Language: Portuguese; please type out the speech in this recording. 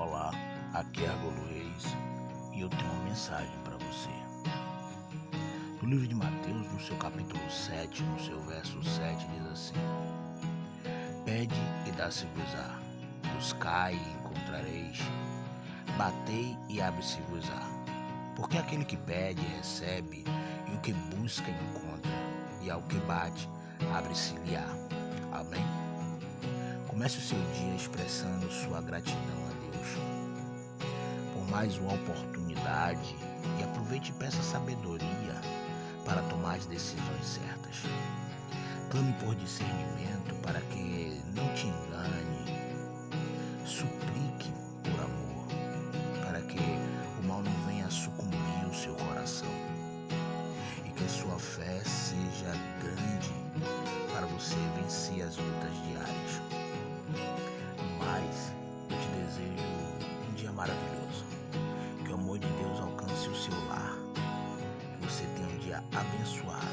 Olá, aqui é Argolo Reis e eu tenho uma mensagem para você. No livro de Mateus, no seu capítulo 7, no seu verso 7, diz assim: Pede e dá-se-vos-á, buscai e encontrareis, batei e abre-se-vos-á. Porque aquele que pede recebe, e o que busca encontra, e ao que bate abre-se-lhe-á. Amém? Comece o seu dia expressando mais uma oportunidade e aproveite e peça sabedoria para tomar as decisões certas. Clame por discernimento para que não te engane. Suplique por amor para que o mal não venha sucumbir o seu coração e que sua fé seja grande para você vencer as lutas diárias. Mas eu te desejo um dia maravilhoso. Abençoado